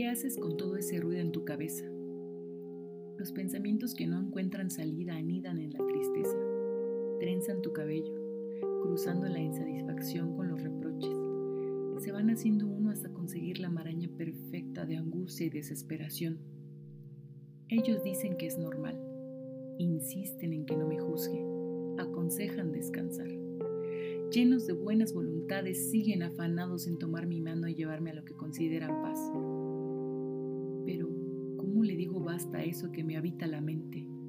haces con todo ese ruido en tu cabeza? Los pensamientos que no encuentran salida anidan en la tristeza, trenzan tu cabello, cruzando la insatisfacción con los reproches. Se van haciendo uno hasta conseguir la maraña perfecta de angustia y desesperación. Ellos dicen que es normal, insisten en que no me juzgue, aconsejan descansar. Llenos de buenas voluntades, siguen afanados en tomar mi mano y llevarme a lo que consideran paz. Pero, ¿cómo le digo basta a eso que me habita la mente?